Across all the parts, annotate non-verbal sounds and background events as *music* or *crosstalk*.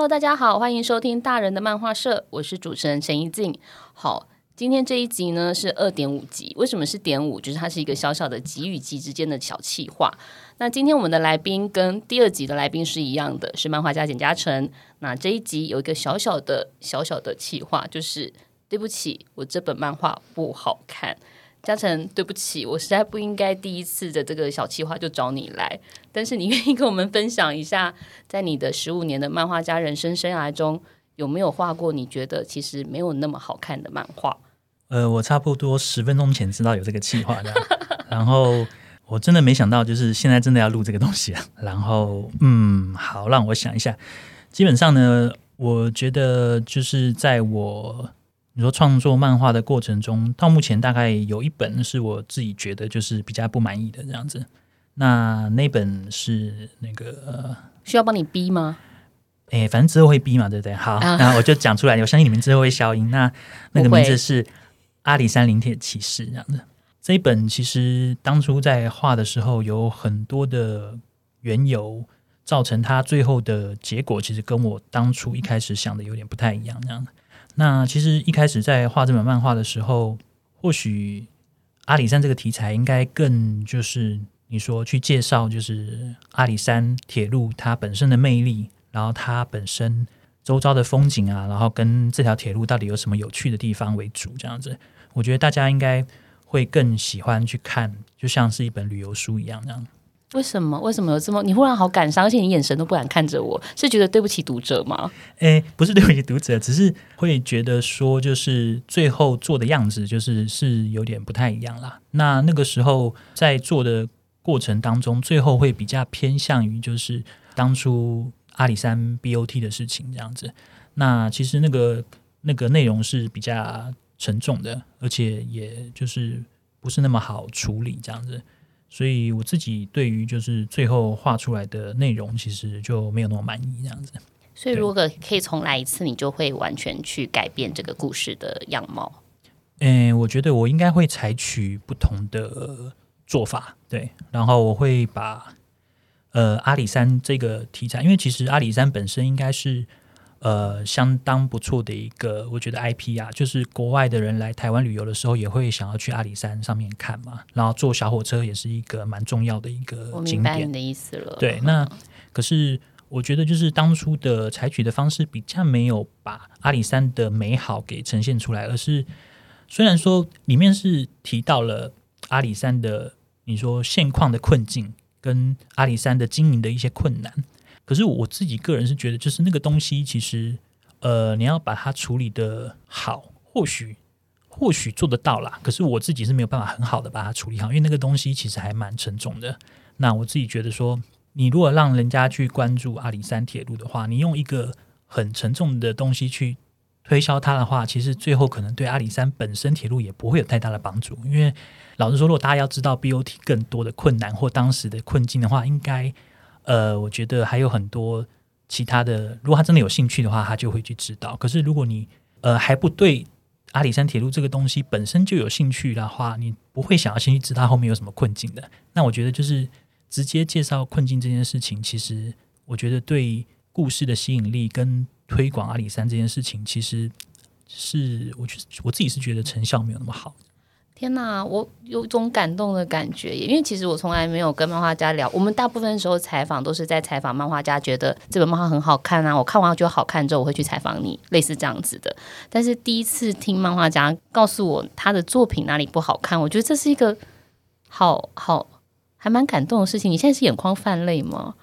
Hello，大家好，欢迎收听大人的漫画社，我是主持人陈怡静。好。今天这一集呢是二点五集，为什么是点五？就是它是一个小小的集与集之间的小企划。那今天我们的来宾跟第二集的来宾是一样的，是漫画家简嘉诚。那这一集有一个小小的小小的企划，就是对不起，我这本漫画不好看。嘉诚，对不起，我实在不应该第一次的这个小企划就找你来，但是你愿意跟我们分享一下，在你的十五年的漫画家人生生涯中，有没有画过你觉得其实没有那么好看的漫画？呃，我差不多十分钟前知道有这个企划的，然后我真的没想到，就是现在真的要录这个东西啊。然后，嗯，好，让我想一下。基本上呢，我觉得就是在我你说创作漫画的过程中，到目前大概有一本是我自己觉得就是比较不满意的这样子。那那本是那个呃，需要帮你逼吗？哎，反正之后会逼嘛，对不对？好，那我就讲出来，我相信你们之后会消音。那那个名字是。阿里山林铁骑士这样子，这一本其实当初在画的时候有很多的缘由，造成它最后的结果其实跟我当初一开始想的有点不太一样。这样，那其实一开始在画这本漫画的时候，或许阿里山这个题材应该更就是你说去介绍，就是阿里山铁路它本身的魅力，然后它本身。周遭的风景啊，然后跟这条铁路到底有什么有趣的地方为主，这样子，我觉得大家应该会更喜欢去看，就像是一本旅游书一样，这样。为什么？为什么有这么？你忽然好感伤，而且你眼神都不敢看着我，是觉得对不起读者吗？诶，不是对不起读者，只是会觉得说，就是最后做的样子，就是是有点不太一样啦。那那个时候在做的过程当中，最后会比较偏向于就是当初。阿里山 BOT 的事情这样子，那其实那个那个内容是比较沉重的，而且也就是不是那么好处理这样子，所以我自己对于就是最后画出来的内容，其实就没有那么满意这样子。所以如果可以重来一次，你就会完全去改变这个故事的样貌。嗯，我觉得我应该会采取不同的做法，对，然后我会把。呃，阿里山这个题材，因为其实阿里山本身应该是呃相当不错的一个，我觉得 IP 啊，就是国外的人来台湾旅游的时候，也会想要去阿里山上面看嘛。然后坐小火车也是一个蛮重要的一个景点。我明白你的意思了。对，那可是我觉得就是当初的采取的方式比较没有把阿里山的美好给呈现出来，而是虽然说里面是提到了阿里山的你说现况的困境。跟阿里山的经营的一些困难，可是我自己个人是觉得，就是那个东西其实，呃，你要把它处理得好，或许或许做得到啦。可是我自己是没有办法很好的把它处理好，因为那个东西其实还蛮沉重的。那我自己觉得说，你如果让人家去关注阿里山铁路的话，你用一个很沉重的东西去推销它的话，其实最后可能对阿里山本身铁路也不会有太大的帮助，因为。老实说，如果大家要知道 BOT 更多的困难或当时的困境的话，应该，呃，我觉得还有很多其他的。如果他真的有兴趣的话，他就会去知道。可是如果你呃还不对阿里山铁路这个东西本身就有兴趣的话，你不会想要先去知道后面有什么困境的。那我觉得就是直接介绍困境这件事情，其实我觉得对故事的吸引力跟推广阿里山这件事情，其实是我觉我自己是觉得成效没有那么好。天呐，我有种感动的感觉，因为其实我从来没有跟漫画家聊。我们大部分时候采访都是在采访漫画家，觉得这本漫画很好看啊，我看完觉得好看之后，我会去采访你，类似这样子的。但是第一次听漫画家告诉我他的作品哪里不好看，我觉得这是一个好好还蛮感动的事情。你现在是眼眶泛泪吗？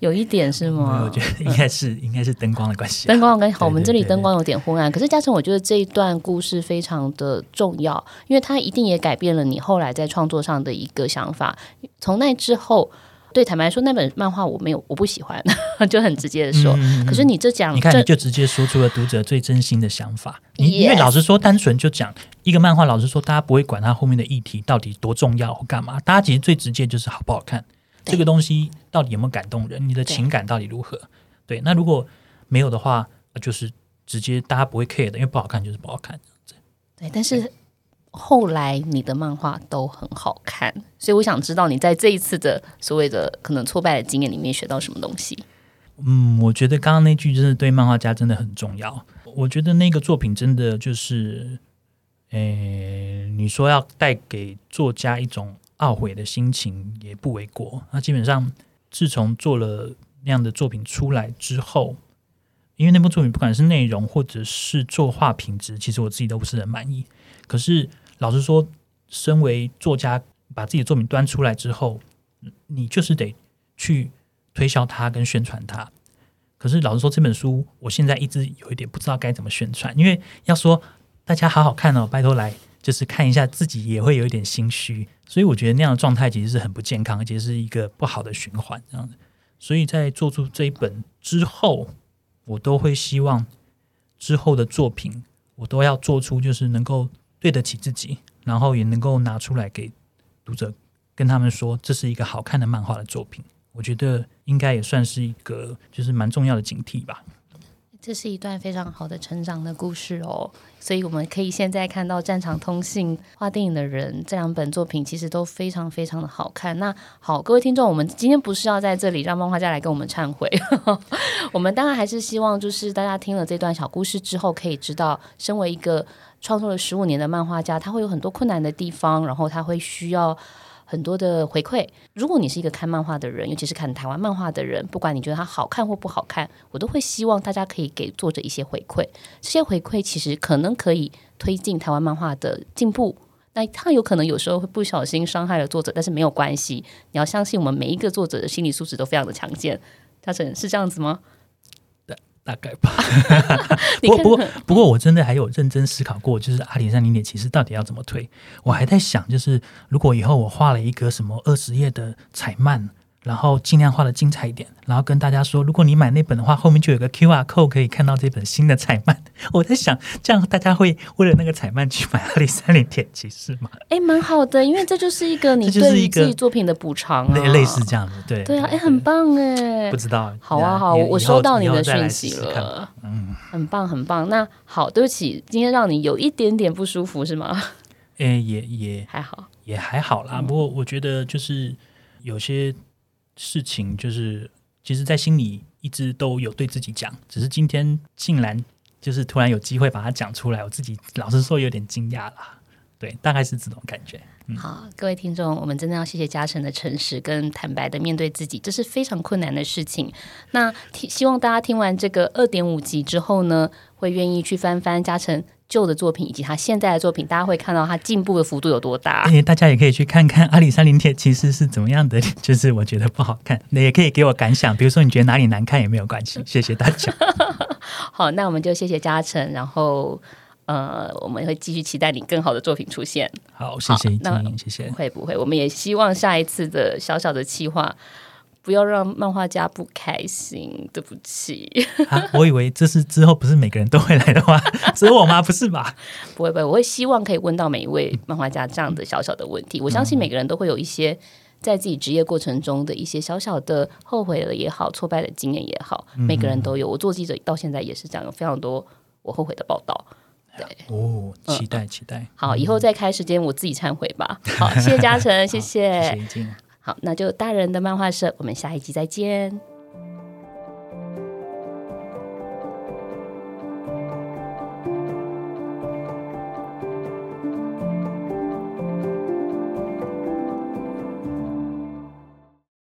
有一点是吗？我觉得应该是，嗯、*laughs* 应该是灯光的关系，啊。灯光的关系，好，我们这里灯光有点昏暗。可是嘉诚，我觉得这一段故事非常的重要，因为它一定也改变了你后来在创作上的一个想法。从那之后，对，坦白说，那本漫画我没有，我不喜欢，*laughs* 就很直接的说。嗯、可是你这讲，你看，你就直接说出了读者最真心的想法。你因为老实说，单纯就讲一个漫画，老实说，大家不会管它后面的议题到底多重要或干嘛。大家其实最直接就是好不好看，对这个东西到底有没有感动人，你的情感到底如何？对，那如果没有的话，就是直接大家不会 care 的，因为不好看就是不好看。对，但是。后来你的漫画都很好看，所以我想知道你在这一次的所谓的可能挫败的经验里面学到什么东西。嗯，我觉得刚刚那句真的对漫画家真的很重要。我觉得那个作品真的就是，诶，你说要带给作家一种懊悔的心情也不为过。那基本上自从做了那样的作品出来之后，因为那部作品不管是内容或者是作画品质，其实我自己都不是很满意。可是。老实说，身为作家，把自己的作品端出来之后，你就是得去推销它跟宣传它。可是老实说，这本书我现在一直有一点不知道该怎么宣传，因为要说大家好好看哦，拜托来就是看一下，自己也会有一点心虚。所以我觉得那样的状态其实是很不健康，而且是一个不好的循环。这样子，所以在做出这一本之后，我都会希望之后的作品，我都要做出就是能够。对得起自己，然后也能够拿出来给读者，跟他们说这是一个好看的漫画的作品。我觉得应该也算是一个就是蛮重要的警惕吧。这是一段非常好的成长的故事哦，所以我们可以现在看到《战场通信》画电影的人这两本作品其实都非常非常的好看。那好，各位听众，我们今天不是要在这里让漫画家来跟我们忏悔，*laughs* 我们当然还是希望就是大家听了这段小故事之后，可以知道身为一个。创作了十五年的漫画家，他会有很多困难的地方，然后他会需要很多的回馈。如果你是一个看漫画的人，尤其是看台湾漫画的人，不管你觉得它好看或不好看，我都会希望大家可以给作者一些回馈。这些回馈其实可能可以推进台湾漫画的进步。那他有可能有时候会不小心伤害了作者，但是没有关系。你要相信我们每一个作者的心理素质都非常的强健。嘉诚是这样子吗？大概吧，不过不过不过，我真的还有认真思考过，就是阿里山零点七四到底要怎么推？我还在想，就是如果以后我画了一个什么二十页的彩漫。然后尽量画的精彩一点，然后跟大家说，如果你买那本的话，后面就有个 QR code 可以看到这本新的彩漫。*laughs* 我在想，这样大家会为了那个彩漫去买《阿里山零点骑士》吗？*laughs* 哎，蛮好的，因为这就是一个你对于自己作品的补偿啊，类类似这样子，对对啊，哎，很棒哎，不知道，好啊好，我收到你的讯息了，嗯，很棒很棒。那好，对不起，今天让你有一点点不舒服是吗？哎，也也还好，也还好啦。不过我觉得就是有些。事情就是，其实，在心里一直都有对自己讲，只是今天竟然就是突然有机会把它讲出来，我自己老实说有点惊讶啦。对，大概是这种感觉。好，各位听众，我们真的要谢谢嘉诚的诚实跟坦白的面对自己，这是非常困难的事情。那希望大家听完这个二点五集之后呢，会愿意去翻翻嘉诚。旧的作品以及他现在的作品，大家会看到他进步的幅度有多大。欸，大家也可以去看看《阿里山零铁》其实是怎么样的，*laughs* 就是我觉得不好看，那 *laughs* 也可以给我感想。比如说你觉得哪里难看也没有关系。谢谢大家。*laughs* 好，那我们就谢谢嘉诚，然后呃，我们会继续期待你更好的作品出现。好，谢谢，那谢谢。不会不会，我们也希望下一次的小小的企划。不要让漫画家不开心，对不起。啊，我以为这是之后不是每个人都会来的话，*laughs* 只有我吗？不是吧？不会不会，我会希望可以问到每一位漫画家这样的小小的问题。我相信每个人都会有一些在自己职业过程中的一些小小的后悔了也好，挫败的经验也好，每个人都有。我做记者到现在也是这样，有非常多我后悔的报道。对哦，期待期待。好，以后再开时间我自己忏悔吧。好，谢谢嘉诚，*laughs* 谢谢。好，那就大人的漫画社，我们下一集再见。